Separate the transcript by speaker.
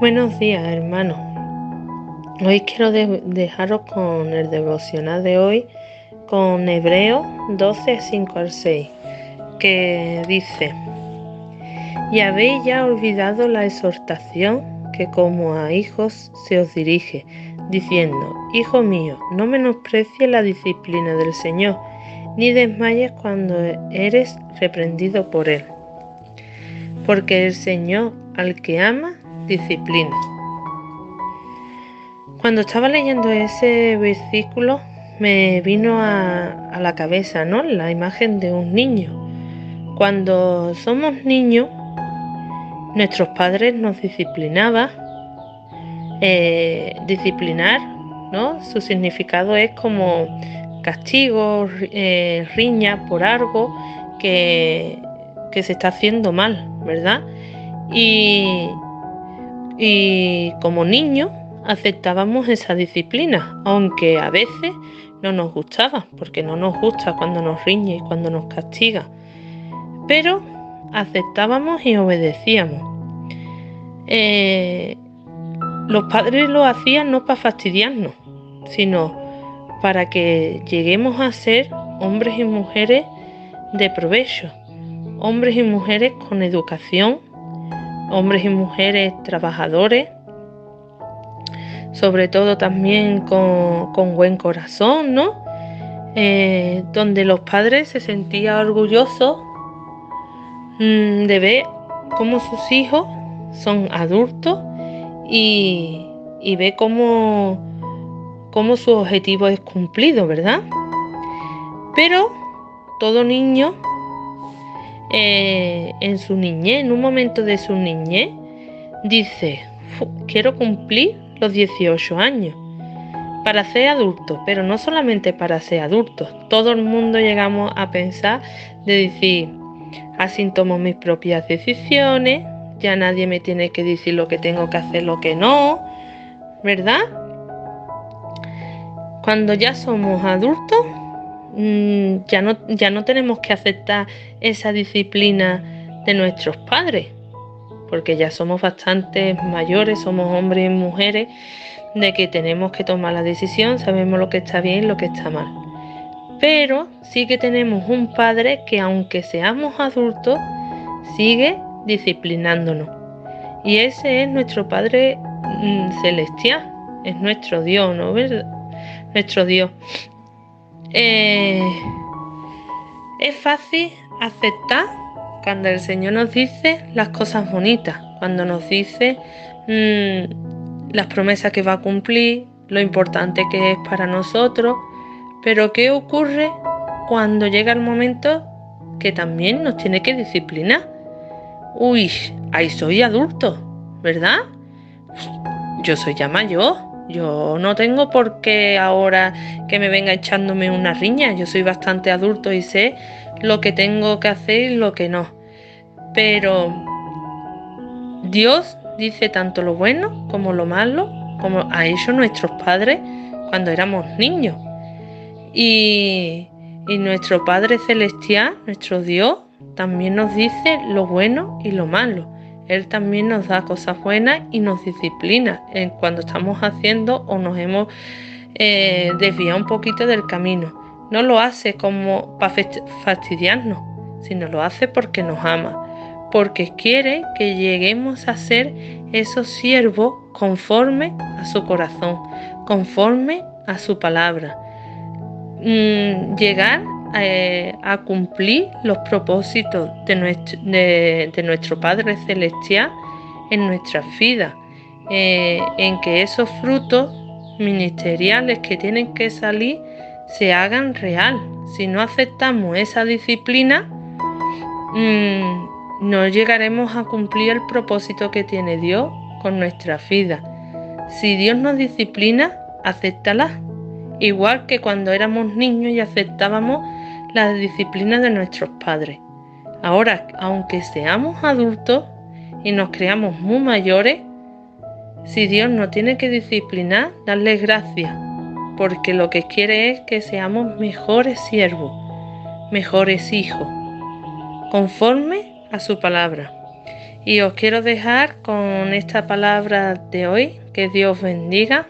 Speaker 1: Buenos días, hermanos. Hoy quiero dejaros con el devocional de hoy, con Hebreo 12, 5 al 6, que dice, y habéis ya olvidado la exhortación que como a hijos se os dirige, diciendo, Hijo mío, no menosprecies la disciplina del Señor, ni desmayes cuando eres reprendido por Él. Porque el Señor al que ama, disciplina. Cuando estaba leyendo ese versículo, me vino a, la cabeza ¿no? la imagen de un niño. Cuando somos niños, nuestros padres nos disciplinaban. Eh, disciplinar, ¿no? Su significado es como castigo, eh, riña por algo que, que se está haciendo mal, ¿verdad? Y, y como niños aceptábamos esa disciplina, aunque a veces no nos gustaba, porque no nos gusta cuando nos riñe y cuando nos castiga. Pero aceptábamos y obedecíamos. Eh, los padres lo hacían no para fastidiarnos, sino para que lleguemos a ser hombres y mujeres de provecho, hombres y mujeres con educación hombres y mujeres trabajadores, sobre todo también con, buen corazón, ¿no? Eh, donde los padres se sentían orgullosos mm, de ver cómo sus hijos son adultos y, y ve cómo, cómo su objetivo es cumplido, ¿verdad? Pero todo niño eh, en su niñez, en un momento de su niñez, dice, quiero cumplir los 18 años para ser adulto, pero no solamente para ser adultos. Todo el mundo llegamos a pensar de decir, así tomo mis propias decisiones, ya nadie me tiene que decir lo que tengo que hacer, lo que no, ¿verdad? Cuando ya somos adultos, Mm, ya, no, ya no tenemos que aceptar esa disciplina de nuestros padres, porque ya somos bastante mayores, somos hombres y mujeres, de que tenemos que tomar la decisión, sabemos lo que está bien y lo que está mal. Pero sí que tenemos un padre que aunque seamos adultos, sigue disciplinándonos. Y ese es nuestro Padre mm, celestial, es nuestro Dios, ¿no? Nuestro Dios. Eh, es fácil aceptar cuando el Señor nos dice las cosas bonitas, cuando nos dice mm, las promesas que va a cumplir, lo importante que es para nosotros, pero ¿qué ocurre cuando llega el momento que también nos tiene que disciplinar? Uy, ahí soy adulto, ¿verdad? Yo soy ya mayor yo no tengo por qué ahora que me venga echándome una riña. Yo soy bastante adulto y sé lo que tengo que hacer y lo que no. Pero Dios dice tanto lo bueno como lo malo, como ha hecho nuestros padres cuando éramos niños. Y nuestro Padre Celestial, nuestro Dios, también nos dice lo bueno y lo malo. Él también nos da cosas buenas y nos disciplina en cuando estamos haciendo o nos hemos eh, desviado un poquito del camino. No lo hace como para fastidiarnos, sino lo hace porque nos ama, porque quiere que lleguemos a ser esos siervos conforme a su corazón, conforme a su palabra. Mm, llegar eh, a cumplir los propósitos de nuestro, Padre Celestial en nuestras vidas, eh, en que esos frutos ministeriales que tienen que salir se hagan real. Si no aceptamos esa disciplina, mm, no llegaremos a cumplir el propósito que tiene Dios con nuestra vida. Si Dios nos disciplina, acéptala. Igual que cuando éramos niños y aceptábamos la disciplina de nuestros padres. Ahora, aunque seamos adultos y nos creamos muy mayores, si Dios nos tiene que disciplinar, darle gracias, porque lo que quiere es que seamos mejores siervos, mejores hijos, conforme a su palabra. Y os quiero dejar con esta palabra de hoy. Que Dios bendiga